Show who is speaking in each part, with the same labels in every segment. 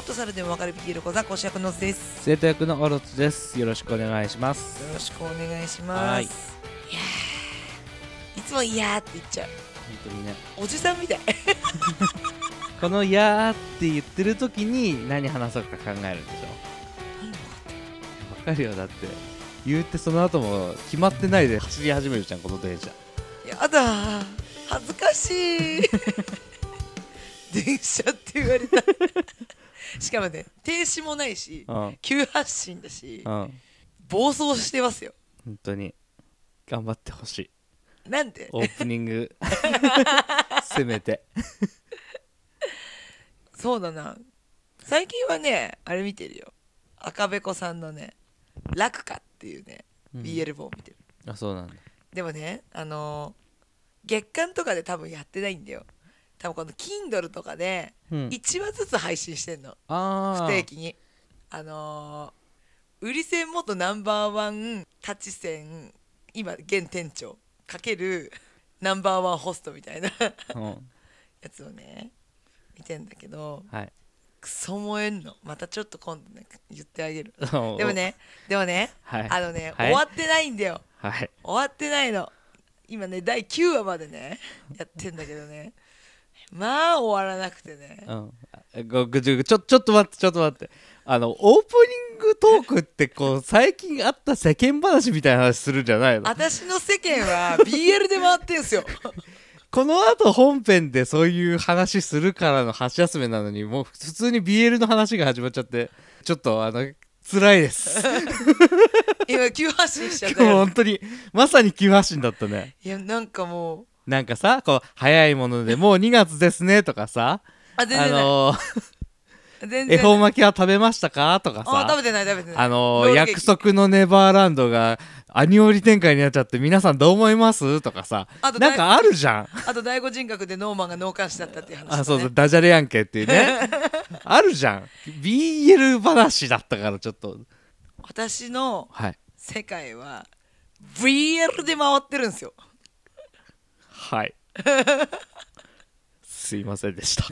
Speaker 1: もっと猿でもわかる BL 講座講師役のです。
Speaker 2: 生徒役のオロツです。よろしくお願いします。
Speaker 1: よろしくお願いし
Speaker 2: はい
Speaker 1: ます。い。やー。いつも「いや」って言っちゃう。
Speaker 2: 本当にね。
Speaker 1: おじさんみたい。
Speaker 2: この「やー」って言ってる時に何話そうか考えるんでしょわかるよ。だって言うてその後も決まってないで。走り始めるじゃんこの電車。
Speaker 1: やだー恥ずかしい。電車って言われた しかもね停止もないし
Speaker 2: うん。うん
Speaker 1: 急発進だし
Speaker 2: 本
Speaker 1: 暴走してますよ。
Speaker 2: 当に。頑張ってほしい。
Speaker 1: なんで？
Speaker 2: オープニング。せめて。
Speaker 1: そうだな。最近はねあれ見てるよ。赤べこさんのね「楽か」っていうね、
Speaker 2: うん。
Speaker 1: BL 本を見てる。
Speaker 2: あそうなんだ。
Speaker 1: でもねあのー月間とかで多分やってないんだよ多分この Kindle とかで
Speaker 2: うん。
Speaker 1: 1話ずつ配信してんの、不定期に。あのー売り線元ナンバーワンタチ線今現店長かけるナンバーワンホストみたいな
Speaker 2: うん。
Speaker 1: やつをね見てんだけど
Speaker 2: はい。
Speaker 1: クソ燃えんの。またちょっと今度ね言ってあげる。
Speaker 2: で
Speaker 1: でもねでもね
Speaker 2: はい。
Speaker 1: あのね、
Speaker 2: はい。
Speaker 1: 終わってないんだよ。
Speaker 2: はい。
Speaker 1: 終わってないの。今ね第9話までねやってんだけどねまあ終わらなくてね。
Speaker 2: うん。ちょちょちょっと待ってちょっと待って。あのオープニングトークってこう最近あった世間話みたいな話するんじゃないの？
Speaker 1: 私の世間は BL で回ってんすよ。
Speaker 2: この後本編でそういう話するからの箸休めなのにもう普通に BL の話が始まっちゃってちょっとあの辛いです。
Speaker 1: 今急発進しちゃっ
Speaker 2: 今日
Speaker 1: たよ
Speaker 2: 本当にまさに急発進だったね。
Speaker 1: いやなんかもう
Speaker 2: なんかさこう早いものでもう2月ですねとかさあ
Speaker 1: あ全然ない、
Speaker 2: の
Speaker 1: 全然
Speaker 2: 恵方巻きは食べましたか？とかさ
Speaker 1: あ食べてない食べてない。
Speaker 2: あの
Speaker 1: ロールケーキ
Speaker 2: 約束のネバーランドがアニオリ展開になっちゃって皆さんどう思います？とかさ
Speaker 1: あと
Speaker 2: なんかあるじゃん。
Speaker 1: あと第五人格でノーマンが脳幹視だったっていう話、ね、
Speaker 2: あそうそうダジャレやんけっていうね。あるじゃん。BL 話だったからちょっと。
Speaker 1: 私の
Speaker 2: はい。
Speaker 1: 世界は VL で回ってるんですよ
Speaker 2: はい。すいませんでした。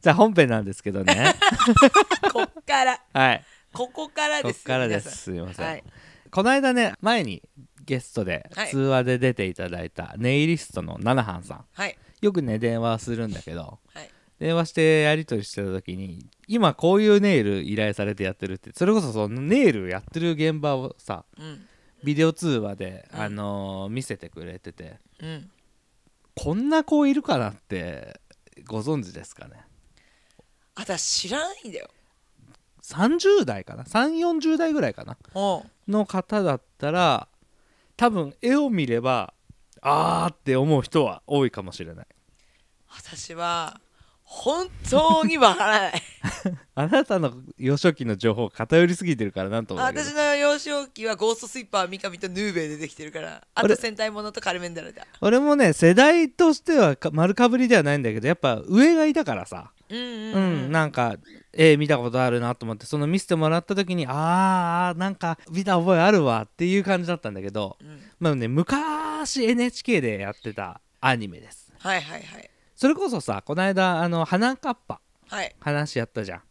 Speaker 2: じゃあ本編なんですけどね。
Speaker 1: こっから。
Speaker 2: はい。
Speaker 1: ここからです。よ
Speaker 2: こっからです。すいません、
Speaker 1: はい。
Speaker 2: この間ね前にゲストで
Speaker 1: はい。
Speaker 2: 通話で出ていただいたネイリストのナナハンさん。
Speaker 1: はい。
Speaker 2: よくね電話するんだけど
Speaker 1: はい。
Speaker 2: 電話してやり取りしてた時に今こういうネイル依頼されてやってるってそれこそそのネイルやってる現場をさ
Speaker 1: うん
Speaker 2: ビデオ通話で、
Speaker 1: うん。
Speaker 2: あのー見せてくれてて
Speaker 1: うん。
Speaker 2: こんな子いるかなってご存知ですかね？
Speaker 1: 私知らないんだよ。
Speaker 2: 30代かな？3 4 0代ぐらいかな？
Speaker 1: おう
Speaker 2: の方だったら多分絵を見ればあーって思う人は多いかもしれない。
Speaker 1: 私は本当にわからない。
Speaker 2: あなたの幼少期の情報偏りすぎてるからなんと
Speaker 1: 私の幼少期はゴーストスイッパー三上とヌーベイでできてるから。あと戦隊ものとカルメンダラだ
Speaker 2: 俺もね世代としてはか丸かぶりではないんだけどやっぱ上がいたからさ。
Speaker 1: うんうん
Speaker 2: う、
Speaker 1: うん。ん、
Speaker 2: なんか絵見たことあるなと思ってその見せてもらった時にあーなんか見た覚えあるわっていう感じだったんだけど。
Speaker 1: うん。
Speaker 2: まあね昔 NHK でやってたアニメです。
Speaker 1: はいはいはい
Speaker 2: それこそさこの間あの花かっぱ
Speaker 1: はい。
Speaker 2: 話やったじゃん。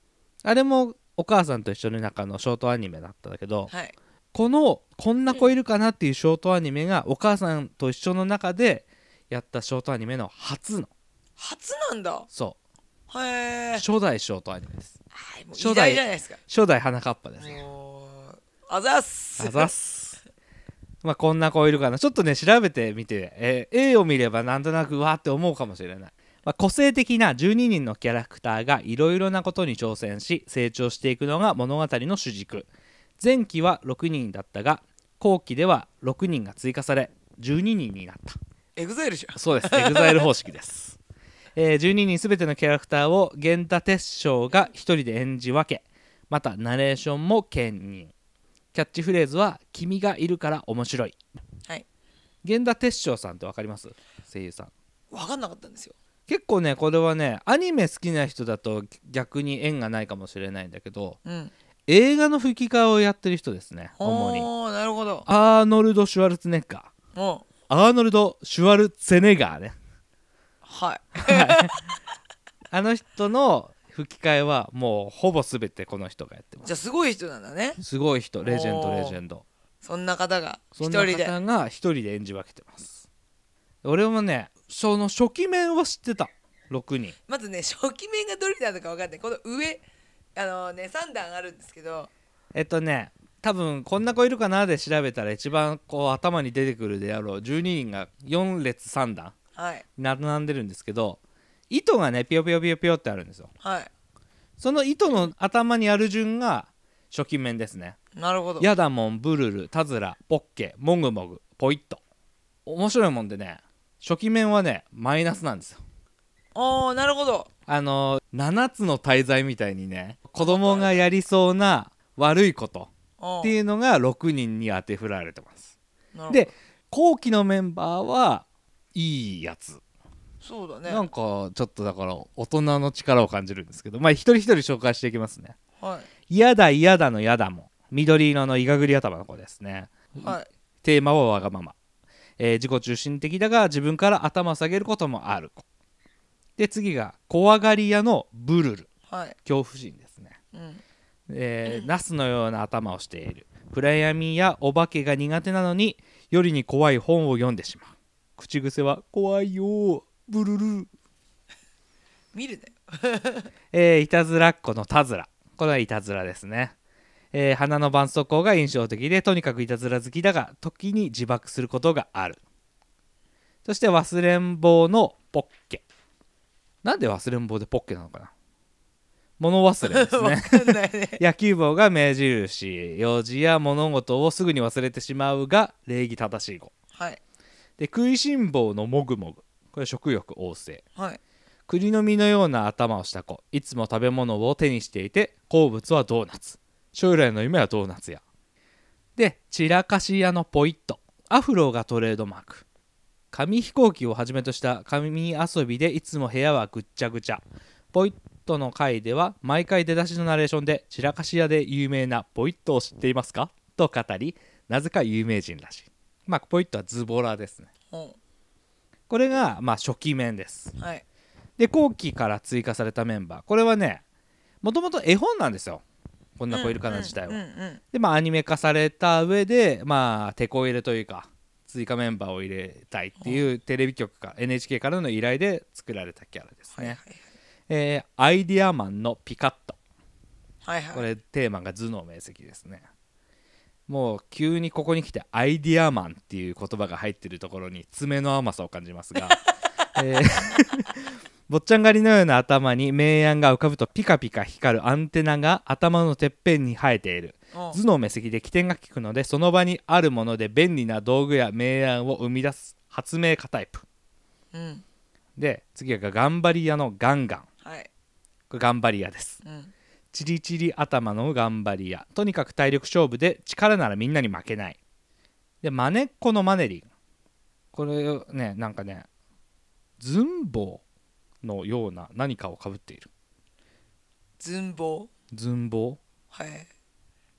Speaker 2: あれもお母さんと一緒の中のショートアニメだったんだけど
Speaker 1: はい。
Speaker 2: この「こんな子いるかな」っていうショートアニメがお母さんと一緒の中でやったショートアニメの初の。
Speaker 1: 初なんだ。
Speaker 2: そ
Speaker 1: へ
Speaker 2: う
Speaker 1: え
Speaker 2: 初代ショートアニメです。
Speaker 1: はいもう
Speaker 2: 初代
Speaker 1: 偉大じゃないですか。
Speaker 2: 初代花かっぱです
Speaker 1: あざっす。
Speaker 2: あざっす。まあこんな子いるかな。ちょっとね調べてみて、えー絵を見ればなんとなくうわーって思うかもしれない、まあ、個性的な12人のキャラクターがいろいろなことに挑戦し成長していくのが物語の主軸。前期は6人だったが後期では6人が追加され12人になった。
Speaker 1: EXILE じゃん。
Speaker 2: そうです。EXILE 方式です、えー12人すべてのキャラクターを源田鉄章が一人で演じ分けまたナレーションも兼任。キャッチフレーズは「君がいるから面白い」
Speaker 1: はい。
Speaker 2: 源田鉄章さんって分かります？声優さん。
Speaker 1: 分かんなかったんですよ
Speaker 2: 結構ねこれはねアニメ好きな人だと逆に縁がないかもしれないんだけど
Speaker 1: うん。
Speaker 2: 映画の吹き替えをやってる人ですね主に。
Speaker 1: なるほど。
Speaker 2: アーノルド・シュワルツェネッガー。アーノルド・シュワルツェネッガーね。
Speaker 1: はい。
Speaker 2: あの人の吹き替えはもうほぼ全てこの人がやってま
Speaker 1: じゃあすごい人なんだね。
Speaker 2: すすごい人。レジェンドレジェンド。
Speaker 1: そんな方が
Speaker 2: そんな
Speaker 1: 一人で。
Speaker 2: 方が一人で演じ分けてます俺もねその初期面は知ってた。6人
Speaker 1: まずね初期面がどれなのか分かんない。この上あのね3段あるんですけど。
Speaker 2: えっとね多分こんな子いるかなで調べたら一番こう頭に出てくるであろう。12人が4列3段。
Speaker 1: はい。
Speaker 2: 並んでるんですけど糸がねピヨピヨピヨピヨってあるんですよ。
Speaker 1: はい。
Speaker 2: その糸の頭にある順が初期面ですね。
Speaker 1: なるほど。
Speaker 2: ヤダモンブルルタズラポッケモグモグポイッと。面白いもんでね初期面はねマイナスなんですよ。
Speaker 1: おーなるほど。
Speaker 2: あの7つの大罪みたいにね子供がやりそうな悪いことっていうのが6人に当て振られてます。で後期のメンバーはいいやつ。
Speaker 1: そうだね。
Speaker 2: なんかちょっとだから大人の力を感じるんですけどまあ一人一人紹介していきますね。
Speaker 1: はい。
Speaker 2: 嫌だ嫌だの嫌だもん緑色のいがぐり頭の子ですね。
Speaker 1: はい。
Speaker 2: テーマはわがまま、えー自己中心的だが自分から頭を下げることもある。子で次が怖がり屋のブルル。
Speaker 1: はい。
Speaker 2: 恐怖心ですね、
Speaker 1: うん。
Speaker 2: えーナスのような頭をしている。暗闇やお化けが苦手なのに夜に怖い本を読んでしまう。口癖は「怖いよブルル。
Speaker 1: 見るね」
Speaker 2: えーいたずらっ子のタズラこれはいたずらですね、えー花の絆創膏が印象的でとにかくいたずら好きだが時に自爆することがある。そして忘れん坊のポッケ。なんで忘れん坊でポッケなのかな？物忘れです
Speaker 1: わ
Speaker 2: ね
Speaker 1: ね
Speaker 2: 野球帽が目印用事や物事をすぐに忘れてしまうが礼儀正しい子。
Speaker 1: はい。
Speaker 2: で食いしん坊のもぐもぐ。これ食欲旺盛。
Speaker 1: はい。
Speaker 2: 栗の実のような頭をした子。いつも食べ物を手にしていて好物はドーナツ将来の夢はドーナツや。で散らかし屋のポイット。アフロがトレードマーク。紙飛行機をはじめとした紙遊びでいつも部屋はぐっちゃぐちゃ。ポイットの回では毎回出だしのナレーションで散らかし屋で有名なポイットを知っていますか？と語りなぜか有名人らしい。まあポイットはズボラですね。
Speaker 1: うん。
Speaker 2: これがまあ初期面です。
Speaker 1: はい。
Speaker 2: で後期から追加されたメンバー。これはねもともと絵本なんですよこんな子いるかな自体は、でまあアニメ化された上でまあ手こ入れというか追加メンバーを入れたいっていうテレビ局か NHK からの依頼で作られたキャラですね、
Speaker 1: はいはい。
Speaker 2: えーアイディアマンのピカット。
Speaker 1: はいはい。
Speaker 2: これテーマが頭脳明晰ですね。もう急にここに来てアイディアマンっていう言葉が入ってるところに爪の甘さを感じますが、えー坊ちゃん狩りのような頭に明暗が浮かぶとピカピカ光るアンテナが頭のてっぺんに生えている。
Speaker 1: うん。
Speaker 2: 頭脳明晰で起点が利くのでその場にあるもので便利な道具や明暗を生み出す発明家タイプ。
Speaker 1: うん。
Speaker 2: で次が頑張り屋のガンガン。
Speaker 1: はい。
Speaker 2: これ頑張り屋です。
Speaker 1: うん。
Speaker 2: チリチリ頭の頑張り屋とにかく体力勝負で力ならみんなに負けない。でマネっ子のマネリン。これねなんかねズンボのような何かをかぶっている。
Speaker 1: 寸棒
Speaker 2: ズンボ？
Speaker 1: はい。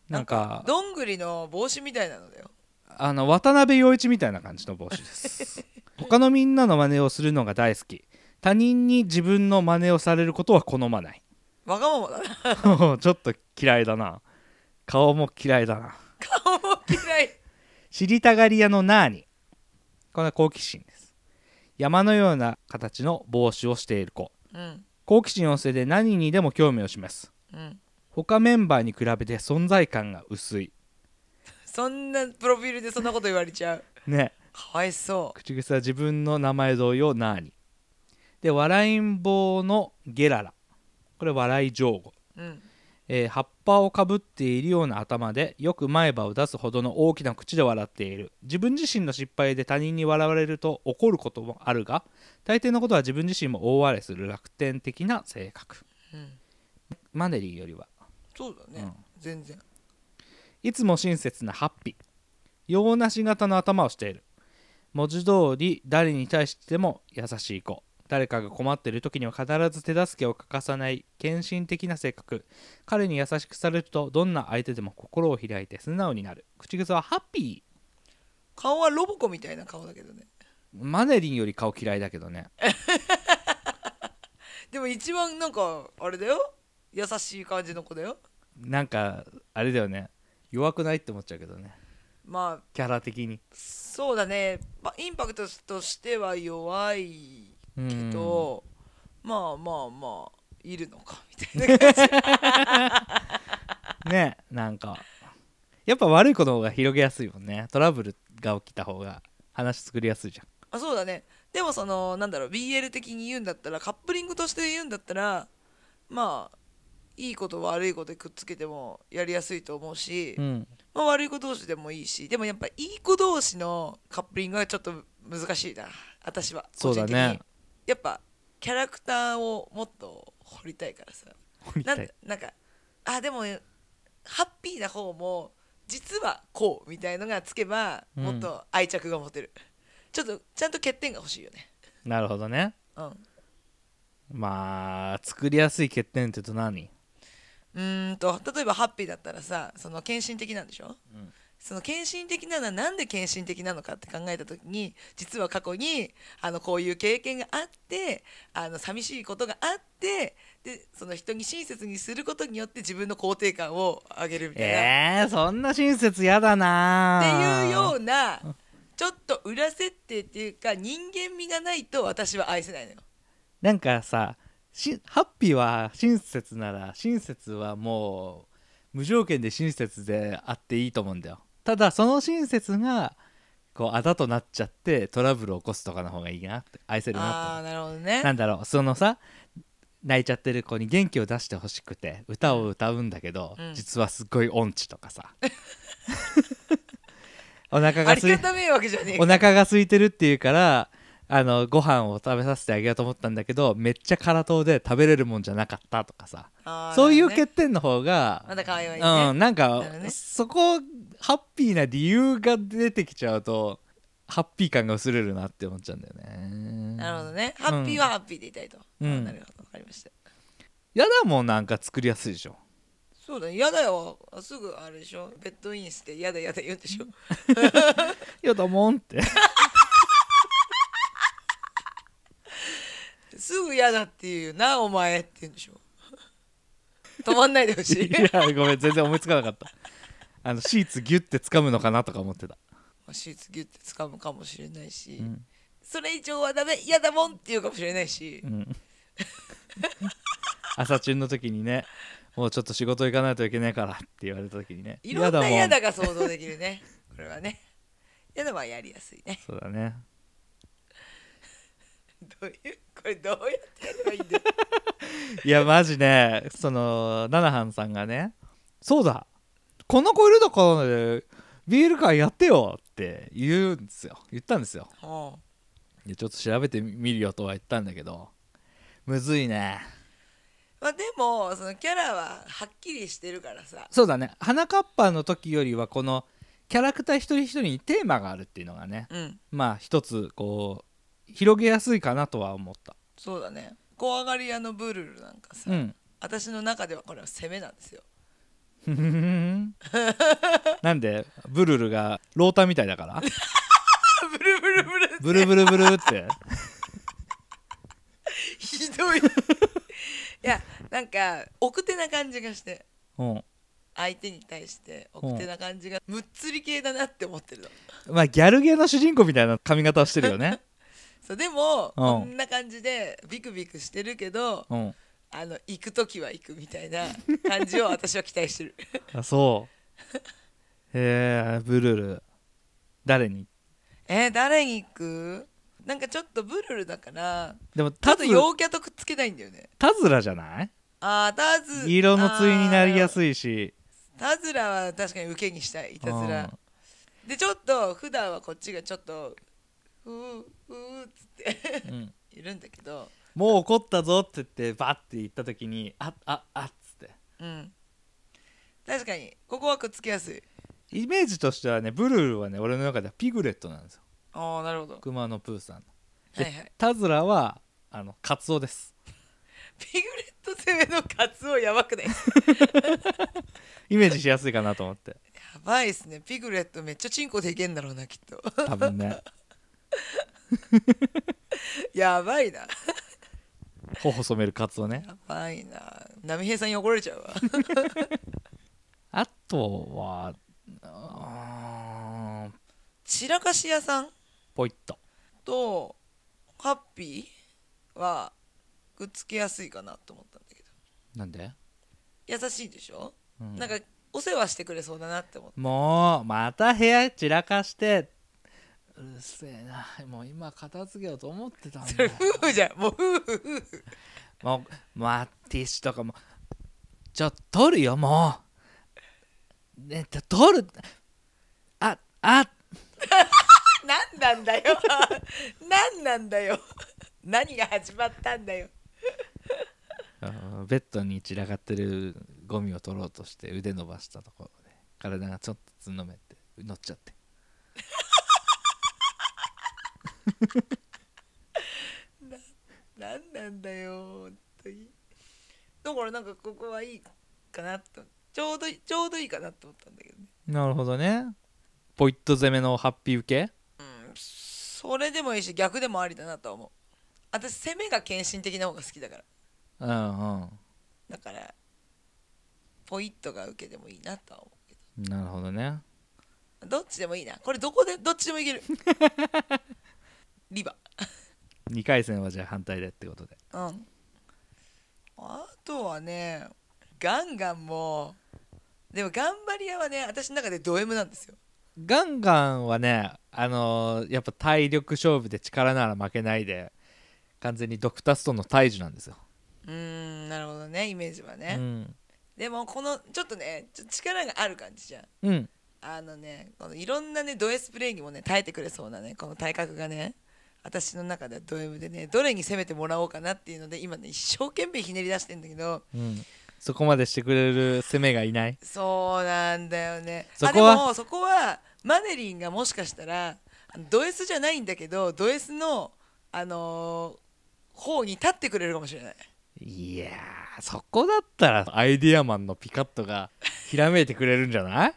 Speaker 2: なんか
Speaker 1: どんぐりの帽子みたいなのだよ。
Speaker 2: あの渡辺陽一みたいな感じの帽子です。他のみんなの真似をするのが大好き。他人に自分の真似をされることは好まない。
Speaker 1: わがままだな。
Speaker 2: ちょっと嫌いだな。顔も嫌いだな。
Speaker 1: 顔も嫌い。
Speaker 2: 知りたがり屋のナーニ。これは好奇心。です山のような形の帽子をしている子。
Speaker 1: うん。
Speaker 2: 好奇心旺盛で何にでも興味を示す。
Speaker 1: うん。
Speaker 2: 他メンバーに比べて存在感が薄い。
Speaker 1: そんなプロフィールでそんなこと言われちゃう。
Speaker 2: ね。
Speaker 1: かわいそ
Speaker 2: 口癖は自分の名前同様ナーニで笑いん坊のゲララ。これ笑い上語、
Speaker 1: ううん
Speaker 2: えー葉っぱをかぶっているような頭でよく前歯を出すほどの大きな口で笑っている。自分自身の失敗で他人に笑われると怒ることもあるが大抵のことは自分自身も大笑いする楽天的な性格。
Speaker 1: うん。
Speaker 2: マネリーよりは。
Speaker 1: そうだね、
Speaker 2: うん。
Speaker 1: 全然。
Speaker 2: いつも親切なハッピー。洋梨型の頭をしている。文字通り誰に対しても優しい子誰かが困っている時には必ず手助けを欠かさない献身的な性格。彼に優しくされるとどんな相手でも心を開いて素直になる。口癖はハッピ
Speaker 1: 顔はロボコみたいな顔だけどね。
Speaker 2: ーマネリンより顔嫌いだけどね。
Speaker 1: で でも一番なんかあれだよ。優しい感じの子だよ。
Speaker 2: なんかあれだよね。弱くないって思っちゃうけどね。
Speaker 1: まあ
Speaker 2: キャラ的に。
Speaker 1: そうだね、まあ、インパクトとしては弱いけど、まあまあまあいるのかみたいな感じ。
Speaker 2: ねなんか。やっぱ悪い子の方が広げやすいもんね。トラブルが起きた方が話作りやすいじゃん。
Speaker 1: あそうだね。でもそのなんだろう BL 的に言うんだったらカップリングとして言うんだったらまあいいこと悪いことでくっつけてもやりやすいと思うし、
Speaker 2: うん。
Speaker 1: まあ、悪い子同士でもいいしでもやっぱいい子同士のカップリングはちょっと難しいな私は
Speaker 2: そうだね
Speaker 1: やっぱキャラクターをもっと掘りたいからさ。なんなんかあでもハッピーな方も実はこうみたいのがつけば
Speaker 2: うん。
Speaker 1: もっと愛着が持てる、ちょっとちゃんと欠点が欲しいよね。
Speaker 2: なるほどね。
Speaker 1: うん。
Speaker 2: まあ作りやすい欠点って言うと何？
Speaker 1: うーんと例えばハッピーだったらさその献身的なんでしょ、
Speaker 2: うん
Speaker 1: その献身的なのはなんで献身的なのかって考えた時に実は過去にあのこういう経験があってあの寂しいことがあってでその人に親切にすることによって自分の肯定感を上げるみたいな、
Speaker 2: えー、そんな親切やだな。
Speaker 1: っていうよ
Speaker 2: う
Speaker 1: うなちょっと裏設定っていうか人間味がないと私は愛せないのよ。
Speaker 2: なんかさしハッピーは親切なら親切はもう無条件で親切であっていいと思うんだよただその親切がこうあだとなっちゃってトラブルを起こすとかの方がいいなって愛せる
Speaker 1: あ
Speaker 2: な
Speaker 1: あーなるほどね。
Speaker 2: なんだろうそのさ泣いちゃってる子に元気を出してほしくて歌を歌うんだけど、
Speaker 1: うん。
Speaker 2: 実はすっごい音痴とかさ。お腹
Speaker 1: あり
Speaker 2: がすい
Speaker 1: がためえわけじゃねえ
Speaker 2: お腹が空いてるっていうからあのご飯を食べさせてあげようと思ったんだけどめっちゃ辛党で食べれるもんじゃなかったとかさそういう欠点の方が、
Speaker 1: まだ可愛いね。
Speaker 2: うんなんか、
Speaker 1: ね
Speaker 2: そこハッピーな理由が出てきちゃうとハッピー感が薄れるなって思っちゃうんだよね
Speaker 1: なるほどね。ハッピーはハッピーでいたいと。
Speaker 2: うん
Speaker 1: あなるほど、わかりました。
Speaker 2: やだもんなんか作りやすいでしょ
Speaker 1: そうだね、嫌だよ。あすぐあれでしょ。ベッドインして嫌だ嫌だ言うんでしょ。
Speaker 2: やだもんって
Speaker 1: すぐ嫌だって言うよな、お前って言うんでしょ。止まんないでほしい。
Speaker 2: いやごめん全然思いつかなかったあのシーツギュッて掴むのかなとか思ってた、
Speaker 1: シーツギュッて掴むかもしれないし、
Speaker 2: うん
Speaker 1: それ以上はダメ、嫌だもんって言うかもしれないし
Speaker 2: う。ん朝チュンの時にねもうちょっと仕事行かないといけないからって言われた時にね
Speaker 1: いろんな嫌だが想像できるね。これはね。嫌だはやりやすいね。
Speaker 2: そうだね
Speaker 1: どういう、これどうやってやればいいんだ？よ。
Speaker 2: いやマジねそのナナハンさんがねそうだこの子いるだからねビール会やってよって言うんですよ。言ったんですよ。
Speaker 1: は
Speaker 2: でちょっと調べてみるよとは言ったんだけどむずいね。
Speaker 1: あまあでもそのキャラははっきりしてるからさ。
Speaker 2: そうだね。花かっぱの時よりはこのキャラクター一人一人にテーマがあるっていうのがね
Speaker 1: うん。
Speaker 2: まあ一つこう広げやすいかなとは思った。
Speaker 1: そうだね。怖がり屋のブルルなんかさ、
Speaker 2: うん。
Speaker 1: 私の中ではこれは攻めなんですよ。
Speaker 2: なんでブルルがローターみたいだから？
Speaker 1: ブルブルブル
Speaker 2: ブルブルブルって。
Speaker 1: ひどい。いやなんか奥手な感じがして。
Speaker 2: うん。
Speaker 1: 相手に対して奥手な感じがむっつり系だなって思ってるの。
Speaker 2: まあギャルゲーの主人公みたいな髪型をしてるよね
Speaker 1: そうでも、
Speaker 2: うん。
Speaker 1: こんな感じでビクビクしてるけど
Speaker 2: うん。
Speaker 1: あの行く時は行くみたいな感じを私は期待してる。
Speaker 2: あそう。へえブルル。誰に？
Speaker 1: えー誰に行く？なんかちょっとブルルだから
Speaker 2: でも
Speaker 1: ちょ
Speaker 2: タズ。
Speaker 1: っと陽キャとくっつけないんだよね。
Speaker 2: タズラじゃない？
Speaker 1: あータズ
Speaker 2: 色の対になりや
Speaker 1: い
Speaker 2: すいし。
Speaker 1: タズラは確かに受けにしたいいたずらでちょっと普段はこっちがちょっとふうふうっつって
Speaker 2: う
Speaker 1: いるんだけど
Speaker 2: もう怒ったぞって言ってバッて言った時にあああっつって。
Speaker 1: うん。確かにここはくっつきやすい。
Speaker 2: イメージとしてはねブルルはね俺の中ではピグレットなんですよ。
Speaker 1: ああなるほど。
Speaker 2: クマのプーさん
Speaker 1: はいはい。
Speaker 2: タズラはあのカツオです。
Speaker 1: ピグレット攻めのカツオやばくない？や
Speaker 2: イメージしやすいかなと思って。
Speaker 1: ばいっすね。ピグレットめっちゃチンコでいけんだろうなきっと。
Speaker 2: 多分ね
Speaker 1: やばいな。
Speaker 2: 頬染めるカツオね。
Speaker 1: やばいな。波平さんに怒られちゃうわ。
Speaker 2: あとはあー
Speaker 1: 散らかし屋さん？
Speaker 2: ポイッと。
Speaker 1: とハッピーはくっつけやすいかなと思ったんだけど。
Speaker 2: なんで、
Speaker 1: 優しいでしょ、
Speaker 2: うん。
Speaker 1: なんかお世話してくれそうだなって思って
Speaker 2: もうまた部屋散らかしてうるせえな。もう今片付けようと思ってたんだ。よ
Speaker 1: 夫婦じゃん。もう夫婦。夫婦
Speaker 2: もうまあティッシュとかも。ちょ取るよもう。ねと取る。ああ。
Speaker 1: 何なんだよ。何なんだよ。何が始まったんだよ。
Speaker 2: うんベッドに散らかってるゴミを取ろうとして腕伸ばしたところで体がちょっとつんのめって乗っちゃって
Speaker 1: 何なんだよ本当に。だからなんかここはいいかなと。ちょうどちょうどいいかなと思ったんだけどね。
Speaker 2: なるほどね。ポイット攻めのハッピー受け？
Speaker 1: うん。それでもいいし逆でもありだなとは思う。私攻めが献身的な方が好きだから。
Speaker 2: うんうん。
Speaker 1: だからポイットが受けでもいいなとは思うけ
Speaker 2: なるほどね。
Speaker 1: どどっちでもいいな。これどこでどっちでもいける リバ
Speaker 2: 2回戦はじゃあ反対でってことで。
Speaker 1: うん。あとはねガンガンもでも頑張り屋はね私の中でド M なんですよ。
Speaker 2: ガンガンはねあのーやっぱ体力勝負で力なら負けないで完全にドクターストーンの大樹なんですよ、
Speaker 1: うーんなるほどねイメージは
Speaker 2: う
Speaker 1: ね、
Speaker 2: ん。
Speaker 1: でもこのちょっとねちょっと力がある感じじゃん。
Speaker 2: うん。
Speaker 1: あのねこのいろんなねド S プレイにもね耐えてくれそうなねこの体格がね私の中ではド M でねどれに攻めてもらおうかなっていうので今ね一生懸命ひねり出してんだけど
Speaker 2: うん。そこまでしてくれる攻めがいない？
Speaker 1: そうなんだよね。
Speaker 2: そこは？
Speaker 1: あでもそこはマネリンがもしかしたらド S じゃないんだけどド S のあのー方に立ってくれるかもしれない。
Speaker 2: いやーそこだったらアイディアマンのピカットがひらめいてくれるんじゃない？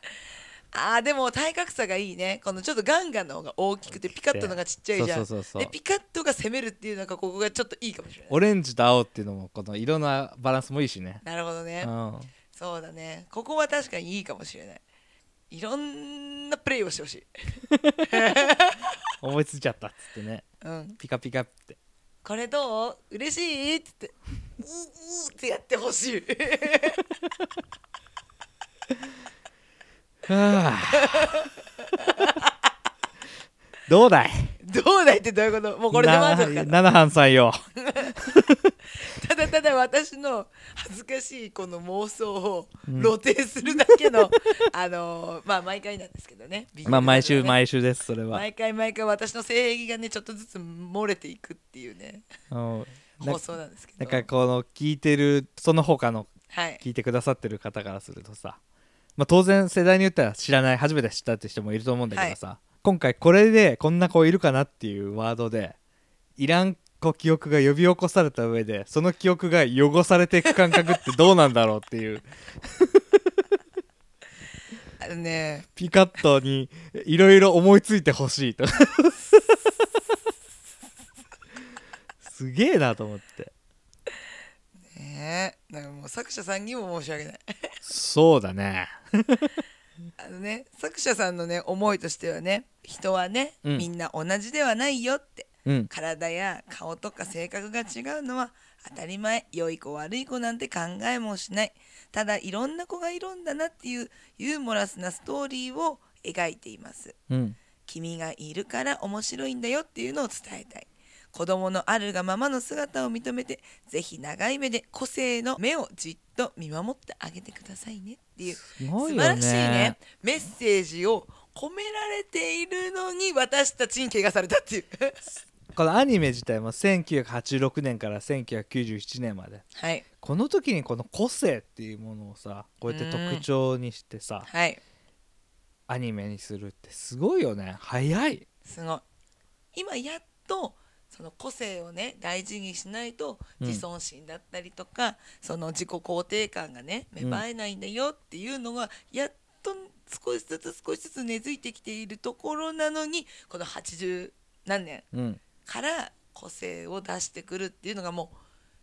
Speaker 1: あーでも体格差がいいね。このちょっとガンガンの方が大きくてピカットの方がちっちゃいじゃん。
Speaker 2: そうそうそうそう。
Speaker 1: でピカットが攻めるっていうのがここがちょっといいかもしれない。
Speaker 2: オレンジと青っていうのもこの色のバランスもいいしね。
Speaker 1: なるほどね、
Speaker 2: うん。
Speaker 1: そうだね。ここは確かにいいかもしれない。いろんなプレイをしてほしい、
Speaker 2: 思いついちゃったっつってね。
Speaker 1: うん、
Speaker 2: ピカピカって。
Speaker 1: これどう？嬉しい？っつって。ううってやってほしい。
Speaker 2: はあ どうだい？
Speaker 1: どうだいってどういうこと？もうこれで満足か
Speaker 2: なさんよ。
Speaker 1: ただただ私の恥ずかしいこの妄想を
Speaker 2: うん。
Speaker 1: 露呈するだけの、あのーまあ毎回なんですけどね。
Speaker 2: まあ毎週毎週ですそれは、
Speaker 1: 毎回毎回私の性癖がねちょっとずつ漏れていくっていうね。
Speaker 2: う。んな
Speaker 1: 放送なんですけど。
Speaker 2: なんかこの聞いてるその他の
Speaker 1: はい。
Speaker 2: 聞いてくださってる方からするとさ、まあ、当然世代によっては知らない初めて知ったって人もいると思うんだけどさ、今回これでこんな子いるかなっていうワードでいらん子記憶が呼び起こされた上でその記憶が汚されていく感覚ってどうなんだろうっていう。
Speaker 1: あのね。
Speaker 2: ピカットにいろいろ思いついてほしいと。すげえなと思って
Speaker 1: ね。えなんかもう作者さんにも申し訳ない。
Speaker 2: そうだね。
Speaker 1: あのね作者さんのね思いとしてはね人はね、
Speaker 2: うん。
Speaker 1: みんな同じではないよって
Speaker 2: うん。
Speaker 1: 体や顔とか性格が違うのは当たり前良い子悪い子なんて考えもしない。ただいろんな子がいるんだなっていうユーモラスなストーリーを描いています。
Speaker 2: うん。
Speaker 1: 君がいるから面白いんだよっていうのを伝えたい子供のあるがままの姿を認めてぜひ長い目で個性の目をじっと見守ってあげてくださいね。っていう
Speaker 2: すごいよ
Speaker 1: 素晴らしいね。
Speaker 2: ね
Speaker 1: メッセージを込められているのに私たちに怪我されたっていう。
Speaker 2: このアニメ自体も1986年から1997年まで。
Speaker 1: はい。
Speaker 2: この時にこの個性っていうものをさこうやって特徴にしてさ
Speaker 1: はい。
Speaker 2: アニメにするってすごいよね。早い。
Speaker 1: すごい。今やっとその個性をね大事にしないと
Speaker 2: うん。
Speaker 1: 自尊心だったりとか、その自己肯定感がね芽生えないんだよっていうのがやっと少しずつ少しずつ根付いてきているところなのにこの80何年
Speaker 2: うん。
Speaker 1: から個性を出してくるっていうのがもう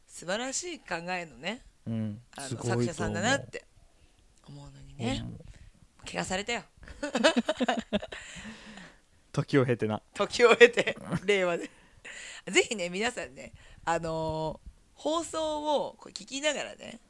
Speaker 1: 素晴らしい考えのね
Speaker 2: うん。
Speaker 1: あの作者さんだなっ
Speaker 2: と
Speaker 1: て思うのにね。
Speaker 2: 思う。
Speaker 1: 怪我されたよ。
Speaker 2: 時を経てな。
Speaker 1: 時を経て令和で ぜひね皆さんねあのー放送をこう聞きながらね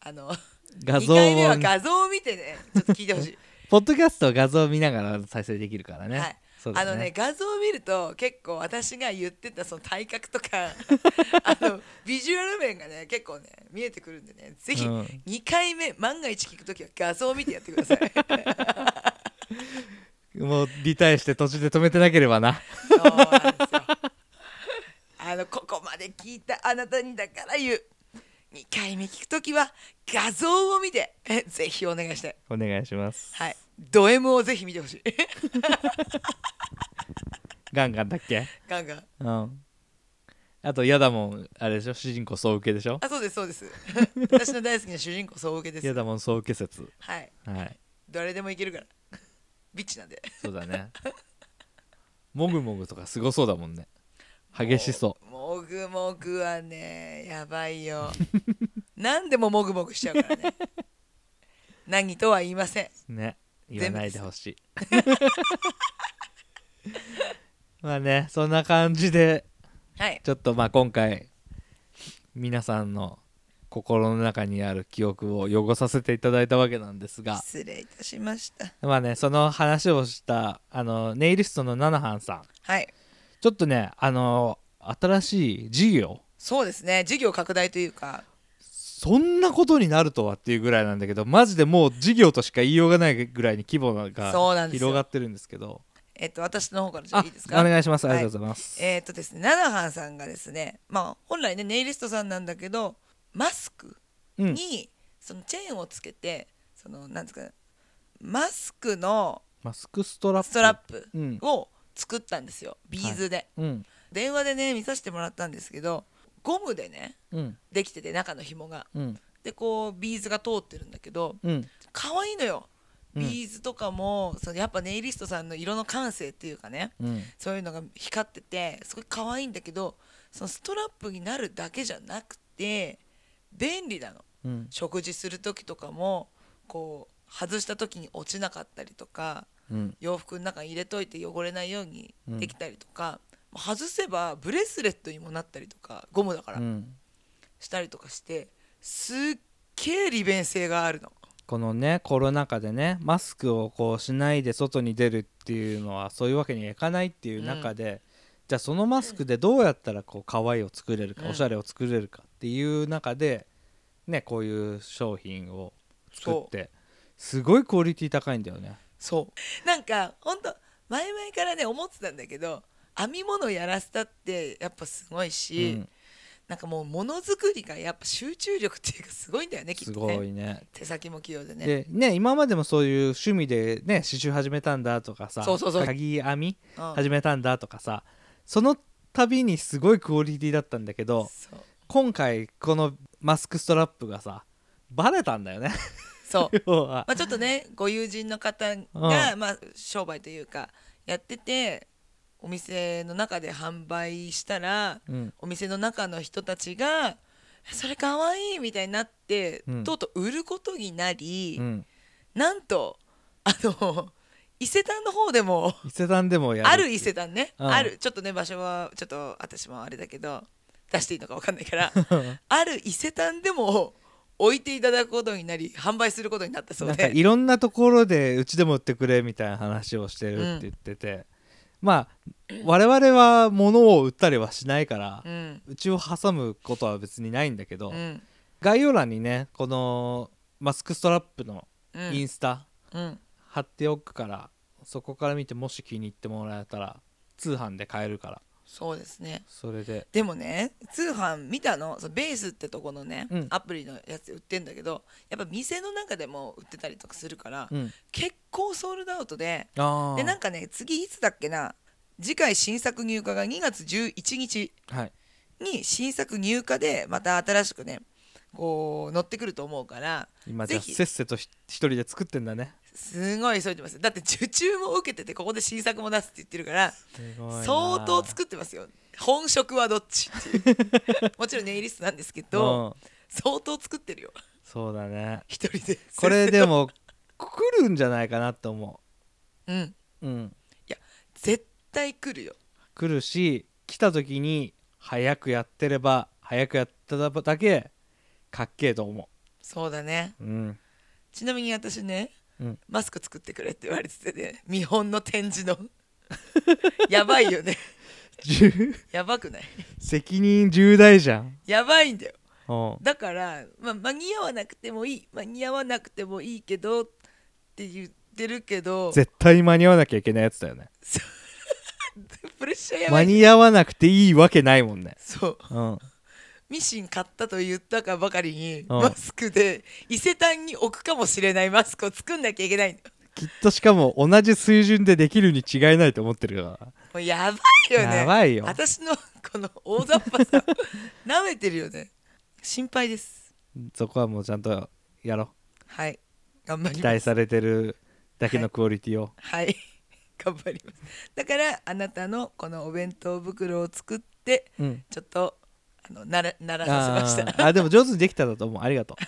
Speaker 1: あの2
Speaker 2: 画像
Speaker 1: 回目は
Speaker 2: を
Speaker 1: 画像を見てねちょっと聞いてほしい。
Speaker 2: ポッドキャストは画像を見ながら再生できるからね、
Speaker 1: はい。
Speaker 2: そうだ
Speaker 1: あのね画像を見ると結構私が言ってたその体格とか あのビジュアル面がね結構ね見えてくるんでねぜひ
Speaker 2: うん。
Speaker 1: 2回目万が一聞くときは画像を見てやってください。
Speaker 2: もうリタイアして途中で止めてなければな。
Speaker 1: そうなんですよあのここまで聞いたあなたにだから言う。2回目聞くときは画像を見てえぜひお願いしたい
Speaker 2: お願いします。
Speaker 1: はい。ド M をぜひ見てほしい。
Speaker 2: ガンガンだっけ？
Speaker 1: ガンガン。
Speaker 2: うん。あと嫌だもんあれでしょ？主人公総受けでしょ？
Speaker 1: あそうですそうです。私の大好きな主人公総受けです。
Speaker 2: 嫌だもん総受け説。
Speaker 1: はい。
Speaker 2: はい。
Speaker 1: 誰でもいけるから。ビッチなんで。
Speaker 2: そうだね。もぐもぐとかすごそうだもんね激しそう。
Speaker 1: もぐもぐはねやばいよ。何でももぐもぐしちゃうからね。何とは言いません。
Speaker 2: うね言わないでほしい。
Speaker 1: 全
Speaker 2: まあねそんな感じで
Speaker 1: はい。
Speaker 2: ちょっとまあ今回皆さんの心の中にある記憶を汚させていただいたわけなんですが。
Speaker 1: 失礼いたしました。
Speaker 2: まあねその話をしたあのネイリストのナナハンさん。
Speaker 1: はい
Speaker 2: ちょっとねあの新しい事業。
Speaker 1: そうですね。事業拡大というか。
Speaker 2: そんなことになるとはっていうぐらいなんだけどマジでもう事業としか言いようがないぐらいに規模が広がってるんですけど。
Speaker 1: えっと私の方からいいですか？
Speaker 2: お願いします。あ
Speaker 1: はい。
Speaker 2: りがとうございます、
Speaker 1: えっとですねナナハンさんがですねまあ本来ねネイリストさんなんだけどマスク
Speaker 2: うん。
Speaker 1: にそのチェーンをつけてそのなんですかマスクの
Speaker 2: マスクストラップ。
Speaker 1: ストラップ
Speaker 2: うん。
Speaker 1: を作ったんですよ。ビーズで、
Speaker 2: うん。
Speaker 1: 電話でね見させてもらったんですけどゴムでね
Speaker 2: うん。
Speaker 1: できてて中の紐が。
Speaker 2: うん。
Speaker 1: でこうビーズが通ってるんだけど
Speaker 2: うん。
Speaker 1: 可愛いのよ。
Speaker 2: うん。
Speaker 1: ビーズとかも、そのやっぱネイリストさんの色の感性っていうかね
Speaker 2: うん。
Speaker 1: そういうのが光っててすごい可愛いんだけどそのストラップになるだけじゃなくて便利なの。
Speaker 2: うん。
Speaker 1: 食事する時とかもこう外した時に落ちなかったりとか
Speaker 2: うん
Speaker 1: 洋服の中に入れといて汚れないようにできたりとか、もう外せばブレスレットにもなったりとかゴムだから
Speaker 2: うん。
Speaker 1: したりとかしてすっげえ利便性があるの。
Speaker 2: このねコロナ禍でねマスクをこうしないで外に出るっていうのはそういうわけにはいかないっていう中で、じゃあそのマスクでどうやったらこう可愛いを作れるか、
Speaker 1: うん。
Speaker 2: おしゃれを作れるかっていう中でねこういう商品を作ってすごいクオリティ高いんだよね
Speaker 1: そう。なんかほんと前々からね思ってたんだけど編み物やらせたってやっぱすごいし、
Speaker 2: うん。
Speaker 1: なんかもうものづくりがやっぱ集中力っていうかすごいんだよねきっ
Speaker 2: す
Speaker 1: とね。
Speaker 2: ごいね。
Speaker 1: 手先も器用でね。
Speaker 2: でね今までもそういう趣味でね刺繍始めたんだとかさ
Speaker 1: そうそうそう。
Speaker 2: 鍵編み
Speaker 1: うん。
Speaker 2: 始めたんだとかさその度にすごいクオリティだったんだけど今回このマスクストラップがさバレたんだよね
Speaker 1: そう。まあ、ちょっとねご友人の方が、まあ、商売というかやっててお店の中で販売したら
Speaker 2: うん。
Speaker 1: お店の中の人たちが「それかわいい」みたいになって、
Speaker 2: うん。
Speaker 1: とうとう売ることになり、
Speaker 2: うん。
Speaker 1: なんとあの伊勢丹の方でも
Speaker 2: 伊勢丹でもやる
Speaker 1: ある伊勢丹ね、
Speaker 2: うん。
Speaker 1: ある。ちょっとね場所はちょっと私もあれだけど出していいのか分かんないから ある伊勢丹でも置いていただくことになり販売することになったそうで。
Speaker 2: なんかいろんなところでうちでも売ってくれみたいな話をしてるって言ってて、まあ我々は物を売ったりはしないから
Speaker 1: う、ん。
Speaker 2: うちを挟むことは別にないんだけど、
Speaker 1: うん。
Speaker 2: 概要欄にねこのマスクストラップの
Speaker 1: うん。
Speaker 2: インスタ
Speaker 1: うん。
Speaker 2: 貼っておくから、そこから見てもし気に入ってもらえたら通販で買えるから
Speaker 1: そうですね。
Speaker 2: それで。
Speaker 1: でもね通販見たの？そのベースってとこのね、
Speaker 2: うん。
Speaker 1: アプリのやつで売ってんだけどやっぱ店の中でも売ってたりとかするから、
Speaker 2: うん。
Speaker 1: 結構ソールドアウトで
Speaker 2: あ
Speaker 1: でなん
Speaker 2: か
Speaker 1: かね次いつだっけな？次回新作入荷が2月11日
Speaker 2: はい。
Speaker 1: に新作入荷でまた新しくねこう乗ってくると思うから
Speaker 2: 今じゃあ
Speaker 1: ぜひ。
Speaker 2: せっせとひ一人で作ってんだね
Speaker 1: すごい急いでます。よだって受注も受けててここで新作も出すって言ってるから相当作ってますよ。本職はどっちっていう。もちろんネイリストなんですけど、
Speaker 2: う。ん
Speaker 1: 相当作ってるよ。
Speaker 2: そうだね。
Speaker 1: 一人で。
Speaker 2: これでも来るんじゃないかなと思
Speaker 1: う。ん。
Speaker 2: ううん
Speaker 1: 絶対来るよ。
Speaker 2: 来るし来た時に早くやってれば早くやっただけかっけえと思
Speaker 1: そうだね。
Speaker 2: ううん。
Speaker 1: ちなみに私ね、
Speaker 2: うん
Speaker 1: マスク作ってくれって言われててね。見本の展示の。やばいよね。やばくない？
Speaker 2: 責任重大じゃん。
Speaker 1: やばいんだよ。
Speaker 2: うん。
Speaker 1: だから、まあ、間に合わなくてもいい。間に合わなくてもいいけどって言ってるけど。
Speaker 2: 絶対間に合わなきゃいけないやつだよね。
Speaker 1: プレッシャーやばい。
Speaker 2: 間に合わなくていいわけないもんね。
Speaker 1: そう。
Speaker 2: うん
Speaker 1: ミシン買ったと言ったかばかりに
Speaker 2: ん。
Speaker 1: マスクで伊勢丹に置くかもしれないマスクを作んなきゃいけない
Speaker 2: きっとしかも同じ水準でできるに違いないと思ってるか
Speaker 1: もうやばいよ
Speaker 2: ら
Speaker 1: ね。
Speaker 2: やばいよ。
Speaker 1: 私のこの大雑把さ舐めてるよね。心配です。
Speaker 2: そこはもうちゃんとやろ
Speaker 1: はい。頑張
Speaker 2: う
Speaker 1: ります。
Speaker 2: 期待されてるだけのクオリティを、
Speaker 1: はい。頑張ります。だからあなたのこのお弁当袋を作って
Speaker 2: うん。
Speaker 1: ちょっとあのならならさせました。
Speaker 2: あでも上手にできたんだと思う。ありがとう。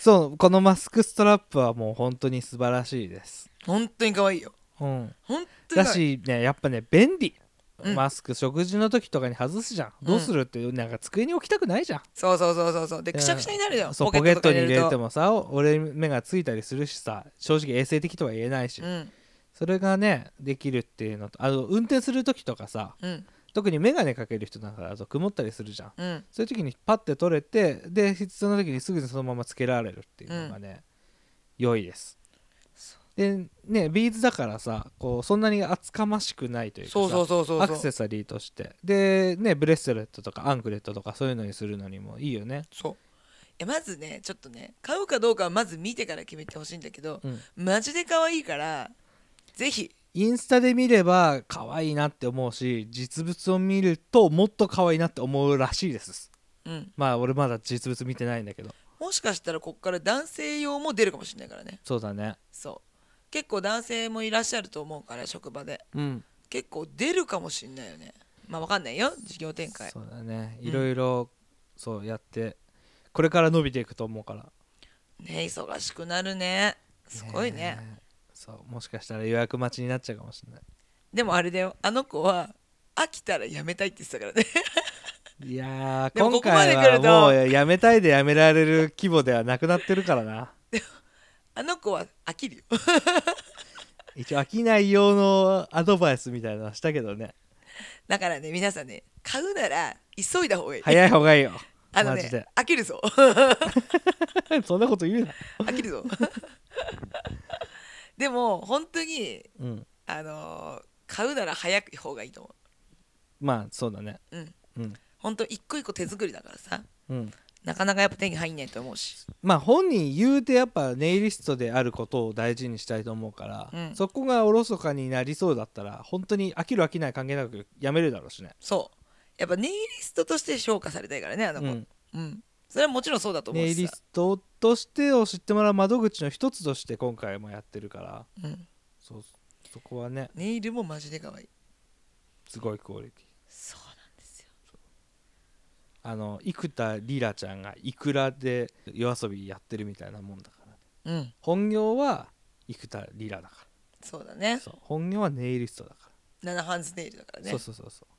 Speaker 2: そうこのマスクストラップはもう本当に素晴らしいです。
Speaker 1: 本当に可愛いよ。
Speaker 2: うん。
Speaker 1: 本当に
Speaker 2: だしねやっぱね便利、
Speaker 1: うん。
Speaker 2: マスク食事の時とかに外すじゃん、どうするってなんか机に置きたくないじゃん。
Speaker 1: そうそうそうそうそう。でくしゃくしゃになるよ。
Speaker 2: そうポケットに入れて
Speaker 1: も
Speaker 2: もさ俺目がついたりするしさ正直衛生的とは言えないし、
Speaker 1: うん。
Speaker 2: それがねできるっていうのとあの運転する時とかさ
Speaker 1: うん
Speaker 2: 特に眼鏡かける人なんかだと曇ったりするじゃん。
Speaker 1: うん。
Speaker 2: そういう時にパッて取れてで必要な時にすぐにそのままつけられるっていうのがね、良いです。でねビーズだからさこうそんなに厚かましくないというかアクセサリーとして。でねブレスレットとかアンクレットとかそういうのにするのにもいいよね。
Speaker 1: そう。いやまずねちょっとね買うかどうかはまず見てから決めてほしいんだけど
Speaker 2: うん。
Speaker 1: マジで可愛いからぜひ
Speaker 2: インスタで見れば可愛いなって思うし実物を見るともっと可愛いなって思うらしいです。
Speaker 1: うん。
Speaker 2: まあ俺まだ実物見てないんだけど。
Speaker 1: もしかしたらこっから男性用も出るかもしれないからね。
Speaker 2: そうだね。
Speaker 1: そう。結構男性もいらっしゃると思うから職場で。
Speaker 2: うん。
Speaker 1: 結構出るかもしれないよね。まあわかんないよ。事業展開。
Speaker 2: そうだね。
Speaker 1: うん。
Speaker 2: いろいろそうやってこれから伸びていくと思うから。
Speaker 1: ね忙しくなるね。すごいね
Speaker 2: えそうもしかしたら予約待ちになっちゃうかもしれない。
Speaker 1: でもあれだよ。あの子は飽きたら辞めたいって言ってたからね。
Speaker 2: いやー 今回はもうやめたいでやめられる規模ではなくなってるからな。
Speaker 1: あの子は飽きるよ。
Speaker 2: 一応飽きない用のアドバイスみたいなのはしたけどね。
Speaker 1: だからね皆さんね買うなら急いだ方がいい。
Speaker 2: 早い方がいいよ。
Speaker 1: あのね飽きるぞ。
Speaker 2: そんなこと言うな。
Speaker 1: 飽きるぞでも本当に
Speaker 2: うん。
Speaker 1: あのー買うなら早い方がいいと思
Speaker 2: まあそうだね。
Speaker 1: ううん。
Speaker 2: うん。
Speaker 1: 本当一個一個手作りだからさ。
Speaker 2: うん。
Speaker 1: なかなかやっぱ手に入んないと思うし。
Speaker 2: まあ本人言うてやっぱネイリストであることを大事にしたいと思うから、
Speaker 1: うん。
Speaker 2: そこがおろそかになりそうだったら本当に飽きる飽きない関係なくやめるだろうしね。
Speaker 1: そう。やっぱネイリストとして評価されたいからねあの子。
Speaker 2: うん。
Speaker 1: うん、それはもちろんそうだと思う
Speaker 2: ネイリストとしてを知ってもらう窓口の一つとして今回もやってるから。
Speaker 1: うん、
Speaker 2: そうそこはね。
Speaker 1: ネイルもマジで可愛い。
Speaker 2: すごいクオリティ。
Speaker 1: そうなんですよ。
Speaker 2: あの生田リラちゃんがイクラで夜遊びやってるみたいなもんだから。
Speaker 1: うん。
Speaker 2: 本業は生田リラだか
Speaker 1: そうだね。
Speaker 2: 本業はネイリストだか
Speaker 1: 7ハンズネイルだから
Speaker 2: ら、
Speaker 1: ね。
Speaker 2: そうそうそうそう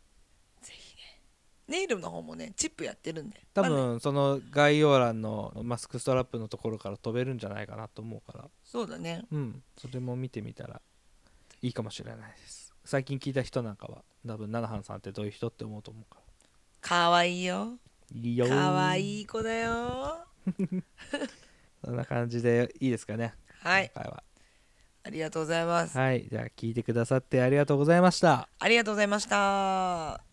Speaker 1: ネイルの方もねチップやってるんで。
Speaker 2: 多
Speaker 1: まあね。
Speaker 2: 分その概要欄のマスクストラップのところから飛べるんじゃないかなと思うから。
Speaker 1: そうだね。
Speaker 2: うん。それも見てみたらいいかもしれないです。最近聞いた人なんかは多分ナナハンさんってどういう人って思うと思うから。
Speaker 1: 可愛いよ。
Speaker 2: いいよー。
Speaker 1: 可愛い子だよ
Speaker 2: そんな感じでいいですかね。
Speaker 1: はい。
Speaker 2: 今回は。
Speaker 1: ありがとうございます。
Speaker 2: はい。じゃあ聞いてくださってありがとうございました。
Speaker 1: ありがとうございました